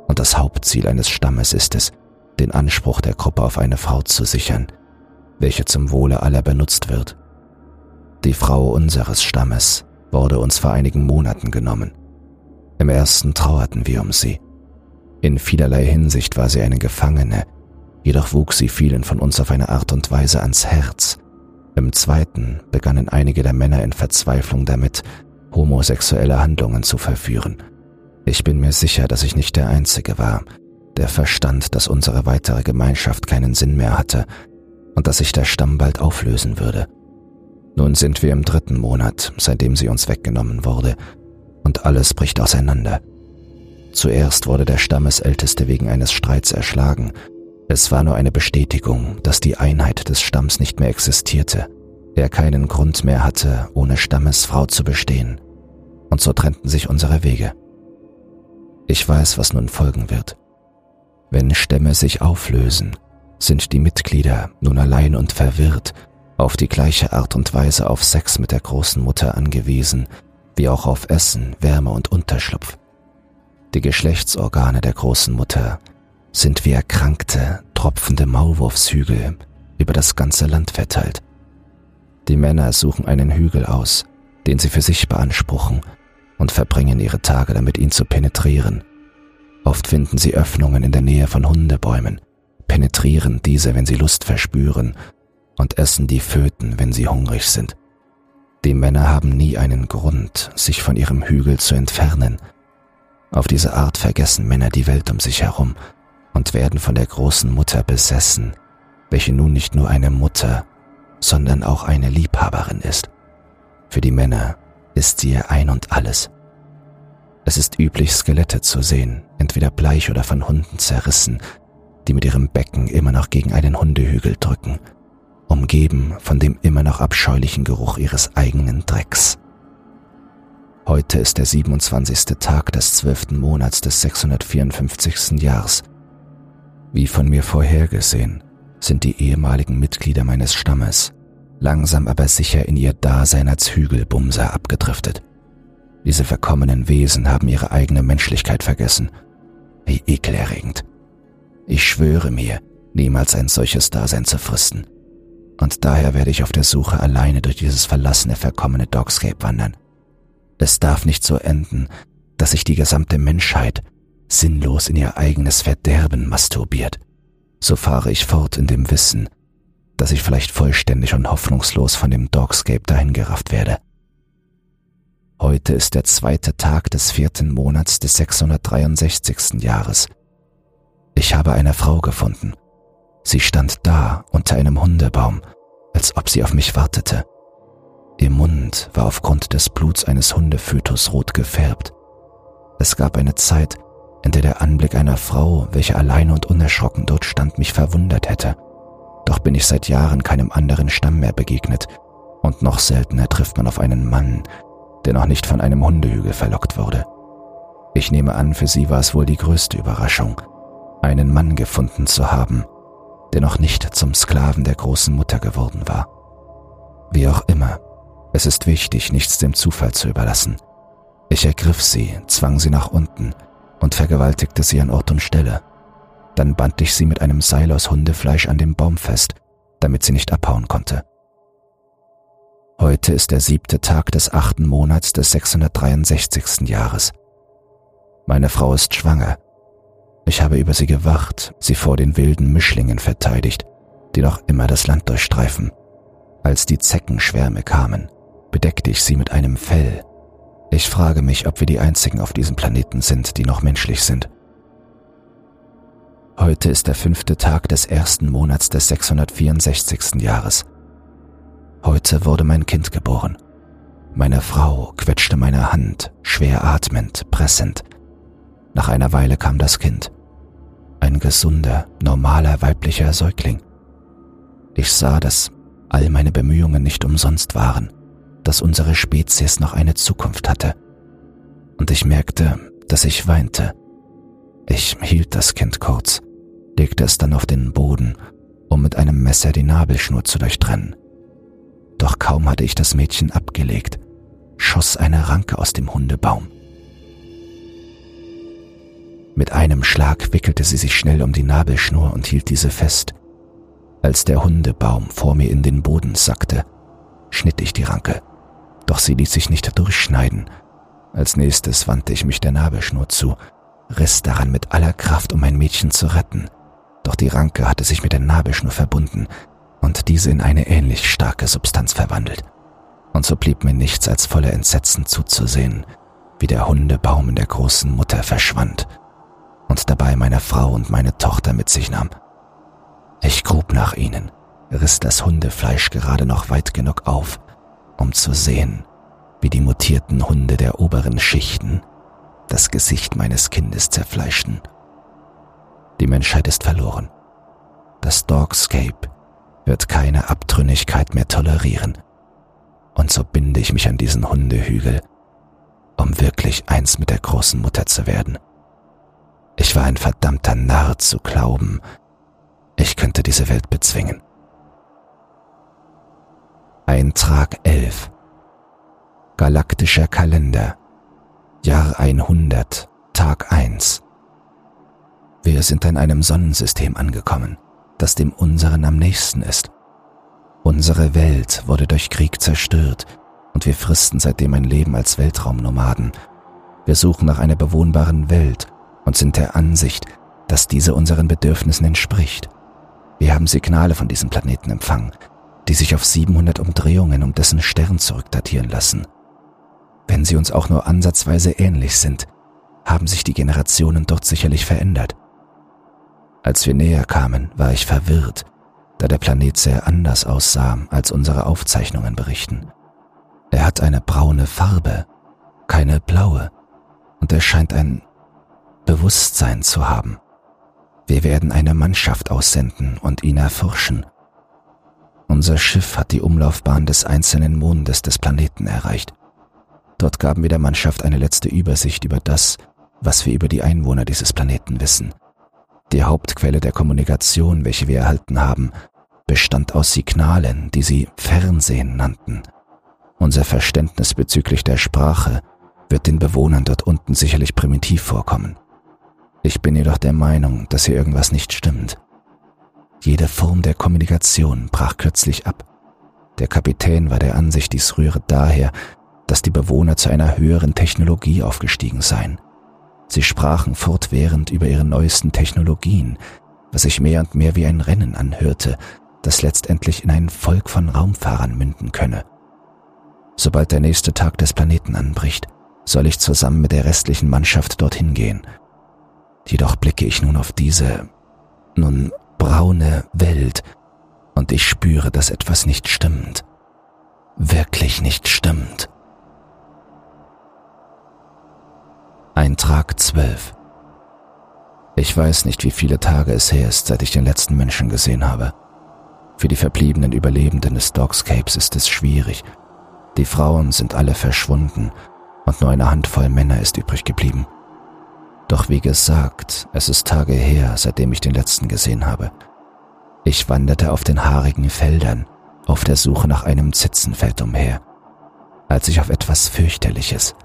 S1: und das Hauptziel eines Stammes ist es, den Anspruch der Gruppe auf eine Frau zu sichern, welche zum Wohle aller benutzt wird. Die Frau unseres Stammes wurde uns vor einigen Monaten genommen. Im ersten trauerten wir um sie, in vielerlei Hinsicht war sie eine Gefangene, jedoch wuchs sie vielen von uns auf eine Art und Weise ans Herz. Im zweiten begannen einige der Männer in Verzweiflung damit, homosexuelle Handlungen zu verführen. Ich bin mir sicher, dass ich nicht der Einzige war, der verstand, dass unsere weitere Gemeinschaft keinen Sinn mehr hatte und dass sich der Stamm bald auflösen würde. Nun sind wir im dritten Monat, seitdem sie uns weggenommen wurde, und alles bricht auseinander. Zuerst wurde der Stammesälteste wegen eines Streits erschlagen. Es war nur eine Bestätigung, dass die Einheit des Stamms nicht mehr existierte, er keinen Grund mehr hatte, ohne Stammesfrau zu bestehen. Und so trennten sich unsere Wege. Ich weiß, was nun folgen wird. Wenn Stämme sich auflösen, sind die Mitglieder nun allein und verwirrt, auf die gleiche Art und Weise auf Sex mit der großen Mutter angewiesen, wie auch auf Essen, Wärme und Unterschlupf. Die Geschlechtsorgane der großen Mutter sind wie erkrankte, tropfende Maulwurfshügel über das ganze Land verteilt. Die Männer suchen einen Hügel aus, den sie für sich beanspruchen und verbringen ihre Tage damit, ihn zu penetrieren. Oft finden sie Öffnungen in der Nähe von Hundebäumen, penetrieren diese, wenn sie Lust verspüren, und essen die Föten, wenn sie hungrig sind. Die Männer haben nie einen Grund, sich von ihrem Hügel zu entfernen, auf diese Art vergessen Männer die Welt um sich herum und werden von der großen Mutter besessen, welche nun nicht nur eine Mutter, sondern auch eine Liebhaberin ist. Für die Männer ist sie ihr Ein und alles. Es ist üblich, Skelette zu sehen, entweder bleich oder von Hunden zerrissen, die mit ihrem Becken immer noch gegen einen Hundehügel drücken, umgeben von dem immer noch abscheulichen Geruch ihres eigenen Drecks. Heute ist der 27. Tag des 12. Monats des 654. Jahres. Wie von mir vorhergesehen, sind die ehemaligen Mitglieder meines Stammes langsam aber sicher in ihr Dasein als Hügelbumser abgedriftet. Diese verkommenen Wesen haben ihre eigene Menschlichkeit vergessen. Wie ekelerregend. Ich schwöre mir, niemals ein solches Dasein zu fristen. Und daher werde ich auf der Suche alleine durch dieses verlassene, verkommene Dogscape wandern. Es darf nicht so enden, dass sich die gesamte Menschheit sinnlos in ihr eigenes Verderben masturbiert. So fahre ich fort in dem Wissen, dass ich vielleicht vollständig und hoffnungslos von dem Dogscape dahingerafft werde. Heute ist der zweite Tag des vierten Monats des 663. Jahres. Ich habe eine Frau gefunden. Sie stand da unter einem Hundebaum, als ob sie auf mich wartete. Ihr Mund war aufgrund des Bluts eines Hundefötus rot gefärbt. Es gab eine Zeit, in der Anblick einer Frau, welche alleine und unerschrocken dort stand, mich verwundert hätte. Doch bin ich seit Jahren keinem anderen Stamm mehr begegnet, und noch seltener trifft man auf einen Mann, der noch nicht von einem Hundehügel verlockt wurde. Ich nehme an, für sie war es wohl die größte Überraschung, einen Mann gefunden zu haben, der noch nicht zum Sklaven der großen Mutter geworden war. Wie auch immer, es ist wichtig, nichts dem Zufall zu überlassen. Ich ergriff sie, zwang sie nach unten und vergewaltigte sie an Ort und Stelle. Dann band ich sie mit einem Seil aus Hundefleisch an dem Baum fest, damit sie nicht abhauen konnte. Heute ist der siebte Tag des achten Monats des 663. Jahres. Meine Frau ist schwanger. Ich habe über sie gewacht, sie vor den wilden Mischlingen verteidigt, die noch immer das Land durchstreifen. Als die Zeckenschwärme kamen, bedeckte ich sie mit einem Fell. Ich frage mich, ob wir die einzigen auf diesem Planeten sind, die noch menschlich sind. Heute ist der fünfte Tag des ersten Monats des 664. Jahres. Heute wurde mein Kind geboren. Meine Frau quetschte meine Hand, schwer atmend, pressend. Nach einer Weile kam das Kind. Ein gesunder, normaler weiblicher Säugling. Ich sah, dass all meine Bemühungen nicht umsonst waren, dass unsere Spezies noch eine Zukunft hatte. Und ich merkte, dass ich weinte. Ich hielt das Kind kurz, legte es dann auf den Boden, um mit einem Messer die Nabelschnur zu durchtrennen. Doch kaum hatte ich das Mädchen abgelegt, schoss eine Ranke aus dem Hundebaum. Mit einem Schlag wickelte sie sich schnell um die Nabelschnur und hielt diese fest. Als der Hundebaum vor mir in den Boden sackte, schnitt ich die Ranke, doch sie ließ sich nicht durchschneiden. Als nächstes wandte ich mich der Nabelschnur zu, riss daran mit aller Kraft, um mein Mädchen zu retten. Doch die Ranke hatte sich mit der Nabelschnur verbunden und diese in eine ähnlich starke Substanz verwandelt. Und so blieb mir nichts als voller Entsetzen zuzusehen, wie der Hundebaum in der großen Mutter verschwand und dabei meine Frau und meine Tochter mit sich nahm. Ich grub nach ihnen, riss das Hundefleisch gerade noch weit genug auf, um zu sehen, wie die mutierten Hunde der oberen Schichten das Gesicht meines Kindes zerfleischten. Die Menschheit ist verloren. Das Dogscape wird keine Abtrünnigkeit mehr tolerieren. Und so binde ich mich an diesen Hundehügel, um wirklich eins mit der großen Mutter zu werden. Ich war ein verdammter Narr zu glauben, ich könnte diese Welt bezwingen. Eintrag 11 Galaktischer Kalender Jahr 100 Tag 1 Wir sind in einem Sonnensystem angekommen, das dem unseren am nächsten ist. Unsere Welt wurde durch Krieg zerstört und wir fristen seitdem ein Leben als Weltraumnomaden. Wir suchen nach einer bewohnbaren Welt und sind der Ansicht, dass diese unseren Bedürfnissen entspricht. Wir haben Signale von diesem Planeten empfangen, die sich auf 700 Umdrehungen um dessen Stern zurückdatieren lassen. Wenn sie uns auch nur ansatzweise ähnlich sind, haben sich die Generationen dort sicherlich verändert. Als wir näher kamen, war ich verwirrt, da der Planet sehr anders aussah, als unsere Aufzeichnungen berichten. Er hat eine braune Farbe, keine blaue, und er scheint ein Bewusstsein zu haben. Wir werden eine Mannschaft aussenden und ihn erforschen. Unser Schiff hat die Umlaufbahn des einzelnen Mondes des Planeten erreicht. Dort gaben wir der Mannschaft eine letzte Übersicht über das, was wir über die Einwohner dieses Planeten wissen. Die Hauptquelle der Kommunikation, welche wir erhalten haben, bestand aus Signalen, die sie Fernsehen nannten. Unser Verständnis bezüglich der Sprache wird den Bewohnern dort unten sicherlich primitiv vorkommen. Ich bin jedoch der Meinung, dass hier irgendwas nicht stimmt. Jede Form der Kommunikation brach kürzlich ab. Der Kapitän war der Ansicht, dies rühre daher, dass die Bewohner zu einer höheren Technologie aufgestiegen seien. Sie sprachen fortwährend über ihre neuesten Technologien, was sich mehr und mehr wie ein Rennen anhörte, das letztendlich in ein Volk von Raumfahrern münden könne. Sobald der nächste Tag des Planeten anbricht, soll ich zusammen mit der restlichen Mannschaft dorthin gehen – Jedoch blicke ich nun auf diese, nun braune Welt und ich spüre, dass etwas nicht stimmt. Wirklich nicht stimmt. Eintrag 12. Ich weiß nicht, wie viele Tage es her ist, seit ich den letzten Menschen gesehen habe. Für die verbliebenen Überlebenden des Dogscapes ist es schwierig. Die Frauen sind alle verschwunden und nur eine Handvoll Männer ist übrig geblieben. Doch wie gesagt, es ist Tage her, seitdem ich den letzten gesehen habe. Ich wanderte auf den haarigen Feldern, auf der Suche nach einem Zitzenfeld umher, als ich auf etwas fürchterliches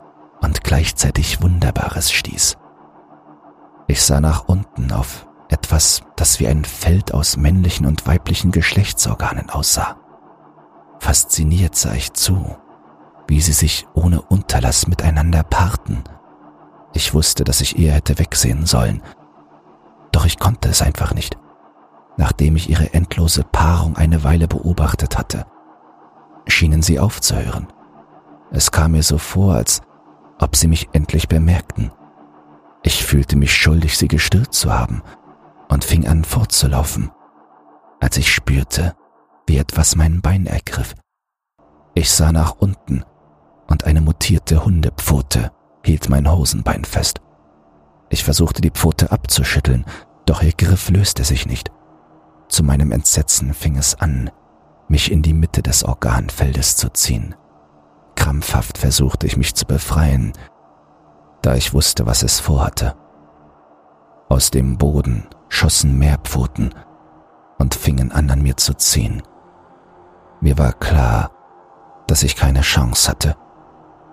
S1: und gleichzeitig Wunderbares stieß. Ich sah nach unten auf etwas, das wie ein Feld aus männlichen und weiblichen Geschlechtsorganen aussah. Fasziniert sah ich zu, wie sie sich ohne Unterlass miteinander paarten. Ich wusste, dass ich eher hätte wegsehen sollen, doch ich konnte es einfach nicht, nachdem ich ihre endlose Paarung eine Weile beobachtet hatte. Schienen sie aufzuhören. Es kam mir so vor, als ob sie mich endlich bemerkten. Ich fühlte mich schuldig, sie gestört zu haben und fing an fortzulaufen, als ich spürte, wie etwas mein Bein ergriff. Ich sah nach unten und eine mutierte Hundepfote hielt mein Hosenbein fest. Ich versuchte die Pfote abzuschütteln, doch ihr Griff löste sich nicht. Zu meinem Entsetzen fing es an, mich in die Mitte des Organfeldes zu ziehen. Krampfhaft versuchte ich mich zu befreien, da ich wusste, was es vorhatte. Aus dem Boden schossen Meerpfoten und fingen an, an mir zu ziehen. Mir war klar, dass ich keine Chance hatte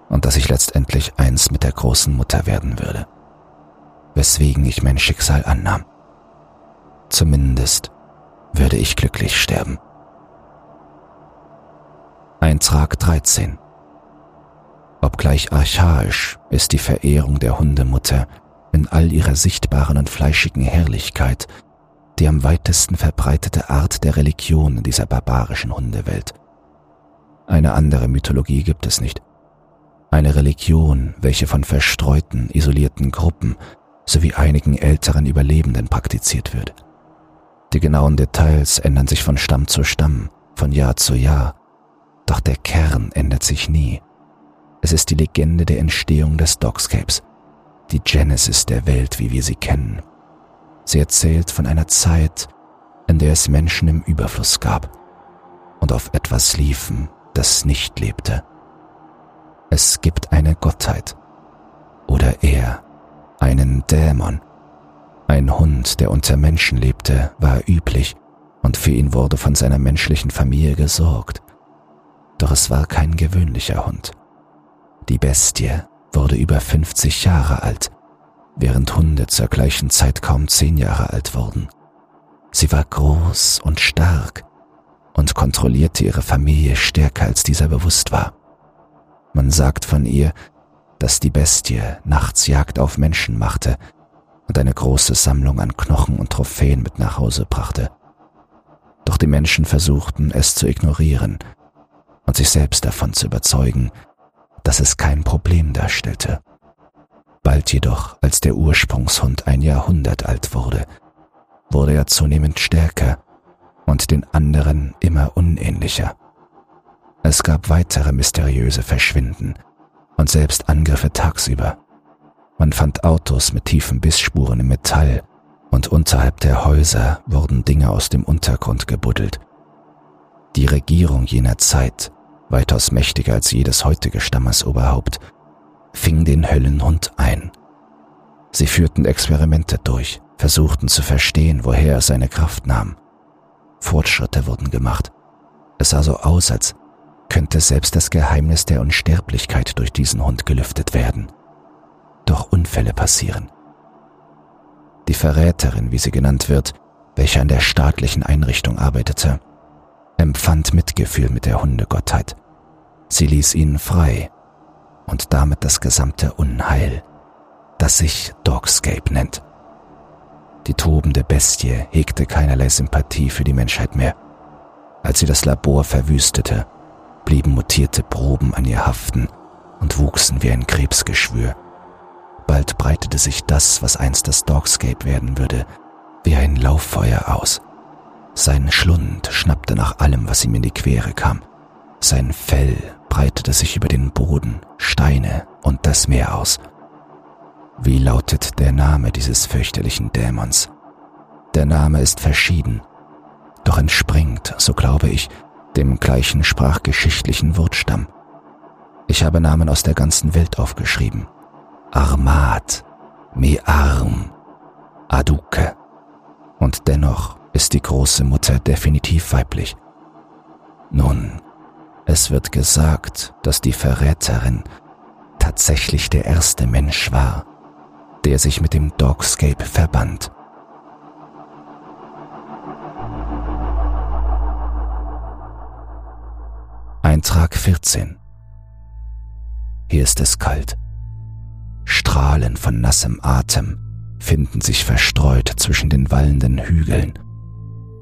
S1: und dass ich letztendlich eins mit der großen Mutter werden würde, weswegen ich mein Schicksal annahm. Zumindest würde ich glücklich sterben. Eintrag 13 Obgleich archaisch ist die Verehrung der Hundemutter in all ihrer sichtbaren und fleischigen Herrlichkeit die am weitesten verbreitete Art der Religion in dieser barbarischen Hundewelt. Eine andere Mythologie gibt es nicht. Religion, welche von verstreuten, isolierten Gruppen sowie einigen älteren Überlebenden praktiziert wird. Die genauen Details ändern sich von Stamm zu Stamm, von Jahr zu Jahr, doch der Kern ändert sich nie. Es ist die Legende der Entstehung des Dogscapes, die Genesis der Welt, wie wir sie kennen. Sie erzählt von einer Zeit, in der es Menschen im Überfluss gab und auf etwas liefen, das nicht lebte. Es gibt eine Gottheit oder eher einen Dämon. Ein Hund, der unter Menschen lebte, war üblich und für ihn wurde von seiner menschlichen Familie gesorgt. Doch es war kein gewöhnlicher Hund. Die Bestie wurde über 50 Jahre alt, während Hunde zur gleichen Zeit kaum 10 Jahre alt wurden. Sie war groß und stark und kontrollierte ihre Familie stärker als dieser bewusst war. Man sagt von ihr, dass die Bestie nachts Jagd auf Menschen machte und eine große Sammlung an Knochen und Trophäen mit nach Hause brachte. Doch die Menschen versuchten es zu ignorieren und sich selbst davon zu überzeugen, dass es kein Problem darstellte. Bald jedoch, als der Ursprungshund ein Jahrhundert alt wurde, wurde er zunehmend stärker und den anderen immer unähnlicher. Es gab weitere mysteriöse Verschwinden und selbst Angriffe tagsüber. Man fand Autos mit tiefen Bissspuren im Metall und unterhalb der Häuser wurden Dinge aus dem Untergrund gebuddelt. Die Regierung jener Zeit weitaus mächtiger als jedes heutige Stammesoberhaupt, fing den Höllenhund ein. Sie führten Experimente durch, versuchten zu verstehen, woher er seine Kraft nahm. Fortschritte wurden gemacht. Es sah so aus, als könnte selbst das Geheimnis der Unsterblichkeit durch diesen Hund gelüftet werden. Doch Unfälle passieren. Die Verräterin, wie sie genannt wird, welche an der staatlichen Einrichtung arbeitete, empfand Mitgefühl mit der Hundegottheit. Sie ließ ihn frei und damit das gesamte Unheil, das sich Dogscape nennt. Die tobende Bestie hegte keinerlei Sympathie für die Menschheit mehr. Als sie das Labor verwüstete, blieben mutierte Proben an ihr haften und wuchsen wie ein Krebsgeschwür. Bald breitete sich das, was einst das Dogscape werden würde, wie ein Lauffeuer aus. Sein Schlund schnappte nach allem, was ihm in die Quere kam. Sein Fell breitete sich über den Boden, Steine und das Meer aus. Wie lautet der Name dieses fürchterlichen Dämons? Der Name ist verschieden, doch entspringt, so glaube ich, dem gleichen sprachgeschichtlichen Wortstamm. Ich habe Namen aus der ganzen Welt aufgeschrieben. Armat, Mearm, Aduke. Und dennoch ist die große Mutter definitiv weiblich. Nun, es wird gesagt, dass die Verräterin tatsächlich der erste Mensch war, der sich mit dem Dogscape verband. Eintrag 14 Hier ist es kalt. Strahlen von nassem Atem finden sich verstreut zwischen den wallenden Hügeln.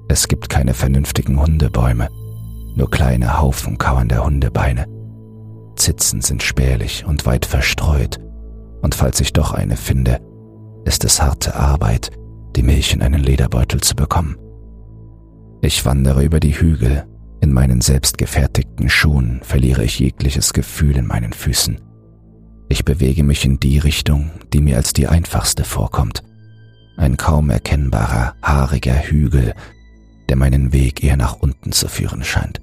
S1: Es gibt keine vernünftigen Hundebäume, nur kleine Haufen kauernder Hundebeine. Zitzen sind spärlich und weit verstreut, und falls ich doch eine finde, ist es harte Arbeit, die Milch in einen Lederbeutel zu bekommen. Ich wandere über die Hügel, in meinen selbstgefertigten Schuhen verliere ich jegliches Gefühl in meinen Füßen. Ich bewege mich in die Richtung, die mir als die einfachste vorkommt. Ein kaum erkennbarer, haariger Hügel, der meinen Weg eher nach unten zu führen scheint,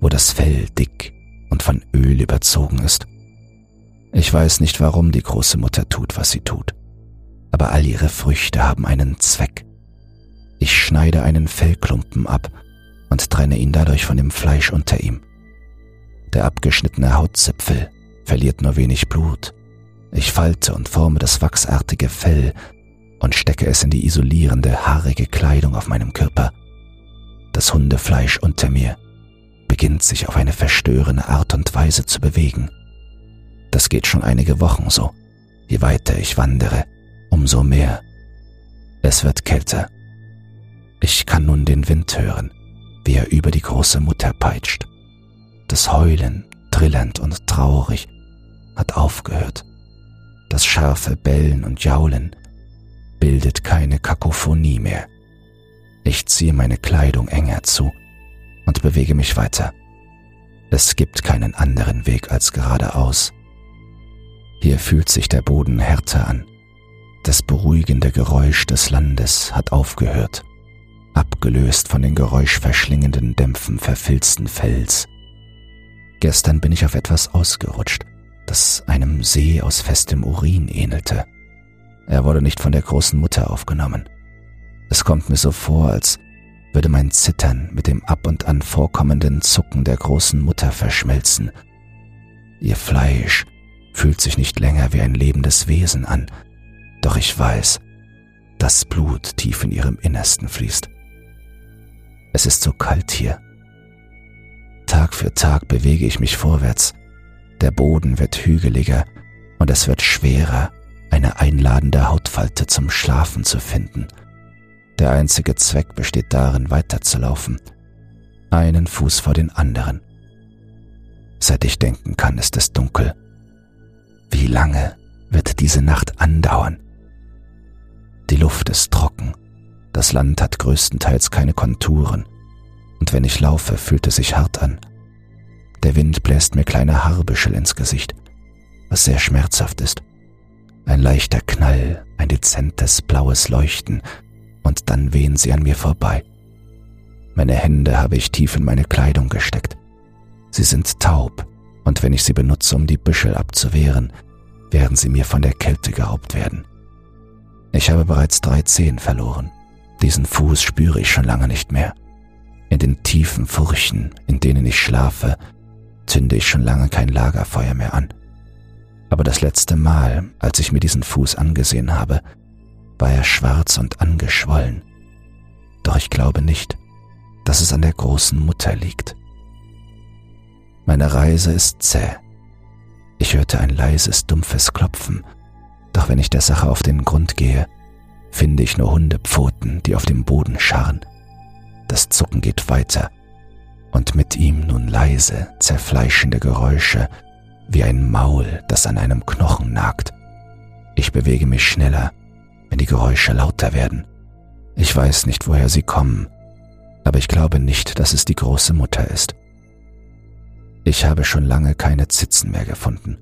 S1: wo das Fell dick und von Öl überzogen ist. Ich weiß nicht, warum die große Mutter tut, was sie tut, aber all ihre Früchte haben einen Zweck. Ich schneide einen Fellklumpen ab und trenne ihn dadurch von dem Fleisch unter ihm. Der abgeschnittene Hautzipfel verliert nur wenig Blut. Ich falte und forme das wachsartige Fell und stecke es in die isolierende, haarige Kleidung auf meinem Körper. Das Hundefleisch unter mir beginnt sich auf eine verstörende Art und Weise zu bewegen. Das geht schon einige Wochen so. Je weiter ich wandere, umso mehr. Es wird kälter. Ich kann nun den Wind hören, wie er über die große Mutter peitscht. Das Heulen, trillend und traurig, hat aufgehört. Das scharfe Bellen und Jaulen bildet keine Kakophonie mehr. Ich ziehe meine Kleidung enger zu und bewege mich weiter. Es gibt keinen anderen Weg als geradeaus. Hier fühlt sich der Boden härter an. Das beruhigende Geräusch des Landes hat aufgehört, abgelöst von den geräuschverschlingenden Dämpfen verfilzten Fels. Gestern bin ich auf etwas ausgerutscht, das einem See aus festem Urin ähnelte. Er wurde nicht von der großen Mutter aufgenommen. Es kommt mir so vor, als würde mein Zittern mit dem ab und an vorkommenden Zucken der großen Mutter verschmelzen. Ihr Fleisch fühlt sich nicht länger wie ein lebendes Wesen an, doch ich weiß, dass Blut tief in ihrem Innersten fließt. Es ist so kalt hier. Tag für Tag bewege ich mich vorwärts. Der Boden wird hügeliger und es wird schwerer, eine einladende Hautfalte zum Schlafen zu finden. Der einzige Zweck besteht darin, weiterzulaufen, einen Fuß vor den anderen. Seit ich denken kann, ist es dunkel. Wie lange wird diese Nacht andauern? Die Luft ist trocken das Land hat größtenteils keine Konturen, und wenn ich laufe, fühlt es sich hart an. Der Wind bläst mir kleine Haarbüschel ins Gesicht, was sehr schmerzhaft ist. Ein leichter Knall, ein dezentes blaues Leuchten, und dann wehen sie an mir vorbei. Meine Hände habe ich tief in meine Kleidung gesteckt. Sie sind taub, und wenn ich sie benutze, um die Büschel abzuwehren, werden sie mir von der Kälte geraubt werden. Ich habe bereits drei Zehen verloren. Diesen Fuß spüre ich schon lange nicht mehr. In den tiefen Furchen, in denen ich schlafe, zünde ich schon lange kein Lagerfeuer mehr an. Aber das letzte Mal, als ich mir diesen Fuß angesehen habe, war er schwarz und angeschwollen. Doch ich glaube nicht, dass es an der großen Mutter liegt. Meine Reise ist zäh. Ich hörte ein leises, dumpfes Klopfen, doch wenn ich der Sache auf den Grund gehe, finde ich nur Hundepfoten, die auf dem Boden scharren. Das Zucken geht weiter und mit ihm nun leise, zerfleischende Geräusche wie ein Maul, das an einem Knochen nagt. Ich bewege mich schneller, wenn die Geräusche lauter werden. Ich weiß nicht, woher sie kommen, aber ich glaube nicht, dass es die große Mutter ist. Ich habe schon lange keine Zitzen mehr gefunden.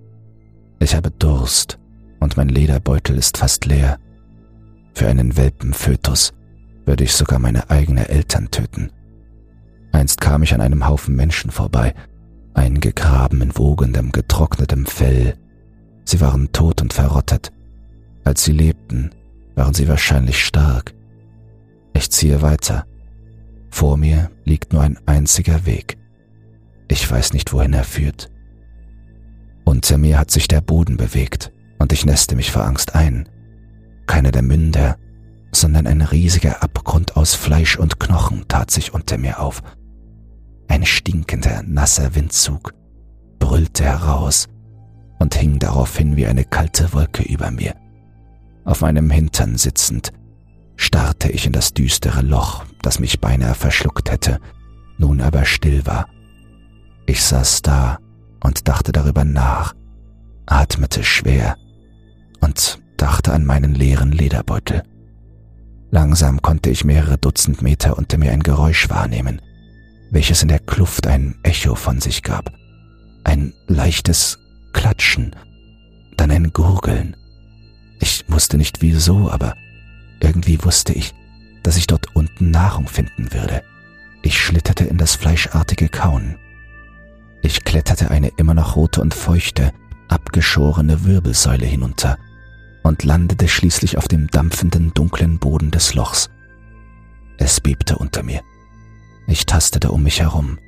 S1: Ich habe Durst und mein Lederbeutel ist fast leer. Für einen Welpenfötus würde ich sogar meine eigenen Eltern töten. Einst kam ich an einem Haufen Menschen vorbei, eingegraben in wogendem, getrocknetem Fell. Sie waren tot und verrottet. Als sie lebten, waren sie wahrscheinlich stark. Ich ziehe weiter. Vor mir liegt nur ein einziger Weg. Ich weiß nicht, wohin er führt. Unter mir hat sich der Boden bewegt und ich näste mich vor Angst ein. Keiner der Münder, sondern ein riesiger Abgrund aus Fleisch und Knochen tat sich unter mir auf. Ein stinkender, nasser Windzug brüllte heraus und hing daraufhin wie eine kalte Wolke über mir. Auf meinem Hintern sitzend starrte ich in das düstere Loch, das mich beinahe verschluckt hätte, nun aber still war. Ich saß da und dachte darüber nach, atmete schwer und dachte an meinen leeren Lederbeutel. Langsam konnte ich mehrere Dutzend Meter unter mir ein Geräusch wahrnehmen, welches in der Kluft ein Echo von sich gab. Ein leichtes Klatschen, dann ein Gurgeln. Ich wusste nicht wieso, aber irgendwie wusste ich, dass ich dort unten Nahrung finden würde. Ich schlitterte in das fleischartige Kauen. Ich kletterte eine immer noch rote und feuchte, abgeschorene Wirbelsäule hinunter und landete schließlich auf dem dampfenden, dunklen Boden des Lochs. Es bebte unter mir. Ich tastete um mich herum,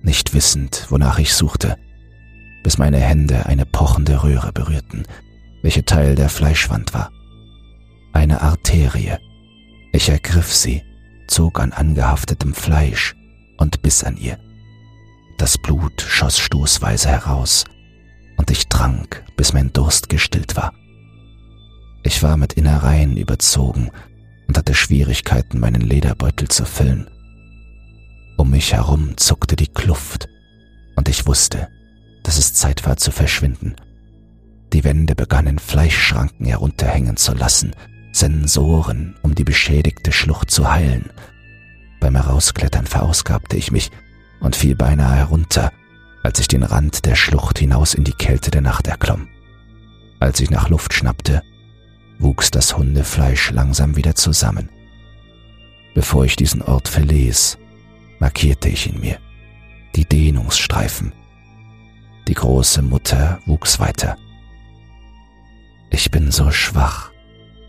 S1: nicht wissend, wonach ich suchte, bis meine Hände eine pochende Röhre berührten, welche Teil der Fleischwand war. Eine Arterie. Ich ergriff sie, zog an angehaftetem Fleisch und biss an ihr. Das Blut schoss stoßweise heraus, und ich trank, bis mein Durst gestillt war. Ich war mit Innereien überzogen und hatte Schwierigkeiten, meinen Lederbeutel zu füllen. Um mich herum zuckte die Kluft, und ich wusste, dass es Zeit war zu verschwinden. Die Wände begannen Fleischschranken herunterhängen zu lassen, Sensoren, um die beschädigte Schlucht zu heilen. Beim Herausklettern verausgabte ich mich und fiel beinahe herunter, als ich den Rand der Schlucht hinaus in die Kälte der Nacht erklomm. Als ich nach Luft schnappte, wuchs das Hundefleisch langsam wieder zusammen. Bevor ich diesen Ort verließ, markierte ich ihn mir. Die Dehnungsstreifen. Die große Mutter wuchs weiter. Ich bin so schwach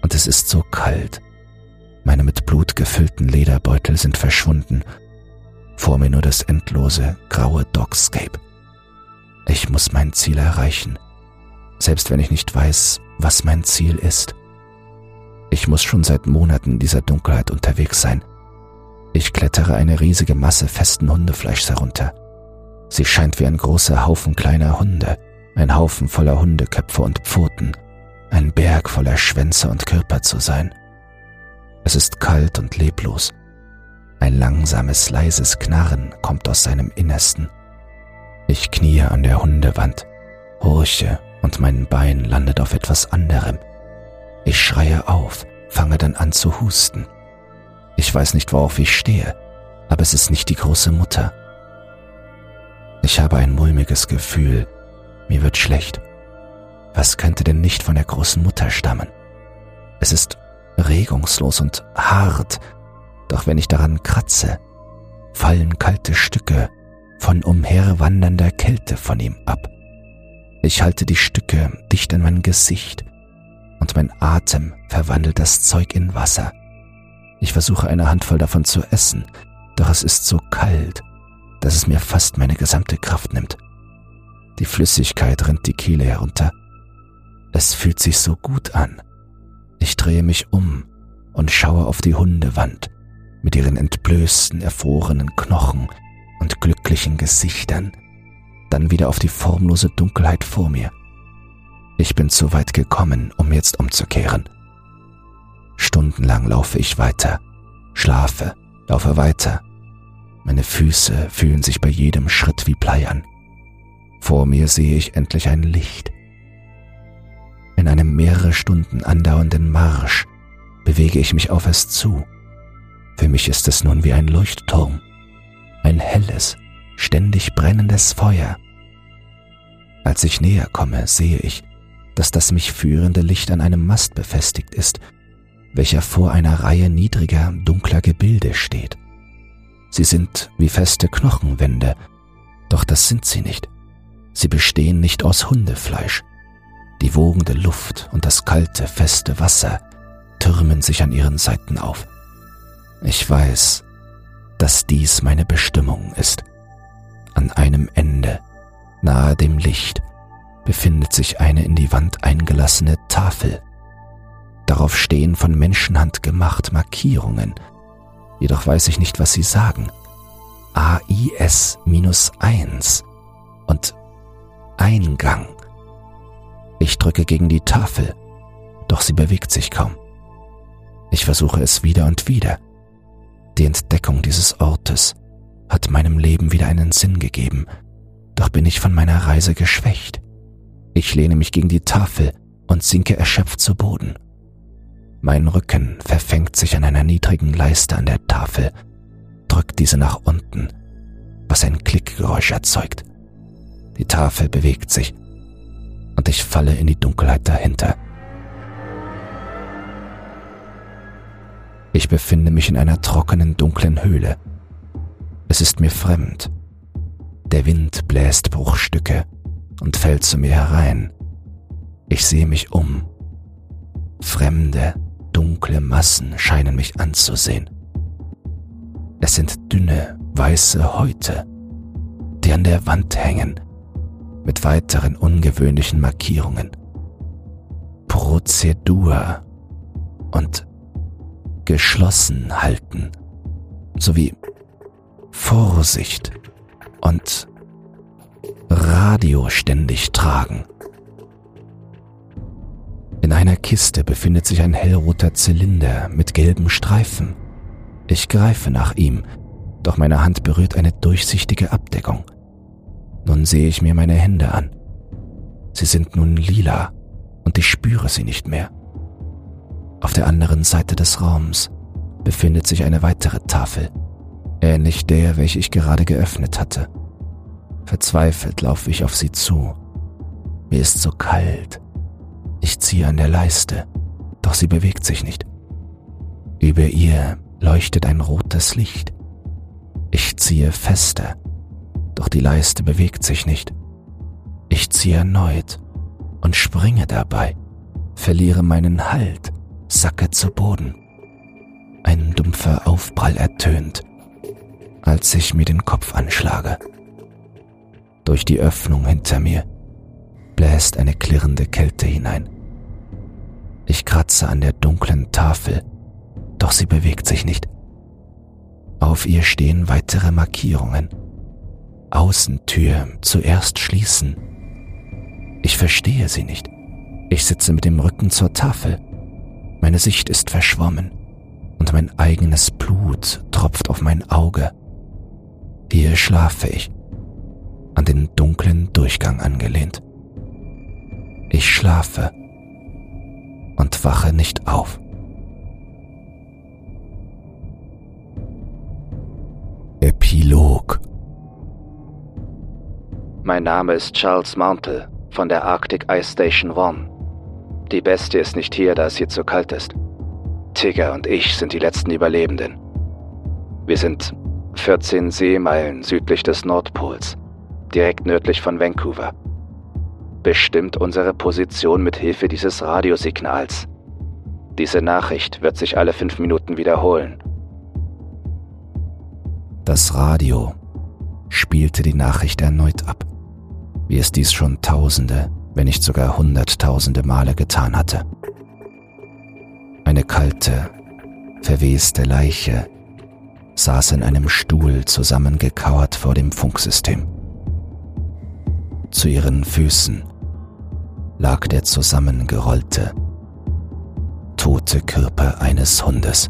S1: und es ist so kalt. Meine mit Blut gefüllten Lederbeutel sind verschwunden. Vor mir nur das endlose, graue Dogscape. Ich muss mein Ziel erreichen, selbst wenn ich nicht weiß, was mein Ziel ist. Ich muss schon seit Monaten in dieser Dunkelheit unterwegs sein. Ich klettere eine riesige Masse festen Hundefleischs herunter. Sie scheint wie ein großer Haufen kleiner Hunde, ein Haufen voller Hundeköpfe und Pfoten, ein Berg voller Schwänze und Körper zu sein. Es ist kalt und leblos. Ein langsames, leises Knarren kommt aus seinem Innersten. Ich kniee an der Hundewand, horche und mein Bein landet auf etwas anderem. Ich schreie auf, fange dann an zu husten. Ich weiß nicht, worauf ich stehe, aber es ist nicht die große Mutter. Ich habe ein mulmiges Gefühl, mir wird schlecht. Was könnte denn nicht von der großen Mutter stammen? Es ist regungslos und hart, doch wenn ich daran kratze, fallen kalte Stücke von umherwandernder Kälte von ihm ab. Ich halte die Stücke dicht an mein Gesicht und mein Atem verwandelt das Zeug in Wasser. Ich versuche eine Handvoll davon zu essen, doch es ist so kalt, dass es mir fast meine gesamte Kraft nimmt. Die Flüssigkeit rinnt die Kehle herunter. Es fühlt sich so gut an. Ich drehe mich um und schaue auf die Hundewand mit ihren entblößten, erfrorenen Knochen und glücklichen Gesichtern, dann wieder auf die formlose Dunkelheit vor mir. Ich bin zu weit gekommen, um jetzt umzukehren. Stundenlang laufe ich weiter, schlafe, laufe weiter. Meine Füße fühlen sich bei jedem Schritt wie Blei an. Vor mir sehe ich endlich ein Licht. In einem mehrere Stunden andauernden Marsch bewege ich mich auf es zu. Für mich ist es nun wie ein Leuchtturm, ein helles, ständig brennendes Feuer. Als ich näher komme, sehe ich, dass das mich führende Licht an einem Mast befestigt ist, welcher vor einer Reihe niedriger, dunkler Gebilde steht. Sie sind wie feste Knochenwände, doch das sind sie nicht. Sie bestehen nicht aus Hundefleisch. Die wogende Luft und das kalte, feste Wasser türmen sich an ihren Seiten auf. Ich weiß, dass dies meine Bestimmung ist. An einem Ende, nahe dem Licht, befindet sich eine in die Wand eingelassene Tafel. Darauf stehen von Menschenhand gemacht Markierungen, jedoch weiß ich nicht, was sie sagen. AIS minus eins und Eingang. Ich drücke gegen die Tafel, doch sie bewegt sich kaum. Ich versuche es wieder und wieder. Die Entdeckung dieses Ortes hat meinem Leben wieder einen Sinn gegeben, doch bin ich von meiner Reise geschwächt. Ich lehne mich gegen die Tafel und sinke erschöpft zu Boden. Mein Rücken verfängt sich an einer niedrigen Leiste an der Tafel, drückt diese nach unten, was ein Klickgeräusch erzeugt. Die Tafel bewegt sich und ich falle in die Dunkelheit dahinter. Ich befinde mich in einer trockenen, dunklen Höhle. Es ist mir fremd. Der Wind bläst Bruchstücke und fällt zu mir herein. Ich sehe mich um. Fremde, dunkle Massen scheinen mich anzusehen. Es sind dünne, weiße Häute, die an der Wand hängen, mit weiteren ungewöhnlichen Markierungen. Prozedur und geschlossen halten, sowie Vorsicht und Radio ständig tragen. In einer Kiste befindet sich ein hellroter Zylinder mit gelben Streifen. Ich greife nach ihm, doch meine Hand berührt eine durchsichtige Abdeckung. Nun sehe ich mir meine Hände an. Sie sind nun lila und ich spüre sie nicht mehr. Auf der anderen Seite des Raums befindet sich eine weitere Tafel, ähnlich der, welche ich gerade geöffnet hatte. Verzweifelt laufe ich auf sie zu. Mir ist so kalt ich ziehe an der Leiste, doch sie bewegt sich nicht. Über ihr leuchtet ein rotes Licht. Ich ziehe fester, doch die Leiste bewegt sich nicht. Ich ziehe erneut und springe dabei, verliere meinen Halt, sacke zu Boden. Ein dumpfer Aufprall ertönt, als ich mir den Kopf anschlage. Durch die Öffnung hinter mir bläst eine klirrende Kälte hinein. Ich kratze an der dunklen Tafel, doch sie bewegt sich nicht. Auf ihr stehen weitere Markierungen. Außentür zuerst schließen. Ich verstehe sie nicht. Ich sitze mit dem Rücken zur Tafel. Meine Sicht ist verschwommen und mein eigenes Blut tropft auf mein Auge. Hier schlafe ich, an den dunklen Durchgang angelehnt. Ich schlafe und wache nicht auf. Epilog
S2: Mein Name ist Charles Mountle von der Arctic Ice Station One. Die Bestie ist nicht hier, da es hier zu kalt ist. Tigger und ich sind die letzten Überlebenden. Wir sind 14 Seemeilen südlich des Nordpols, direkt nördlich von Vancouver bestimmt unsere Position mit Hilfe dieses Radiosignals. Diese Nachricht wird sich alle fünf Minuten wiederholen.
S1: Das Radio spielte die Nachricht erneut ab, wie es dies schon tausende, wenn nicht sogar hunderttausende Male getan hatte. Eine kalte, verweste Leiche saß in einem Stuhl zusammengekauert vor dem Funksystem. Zu ihren Füßen lag der zusammengerollte, tote Körper eines Hundes.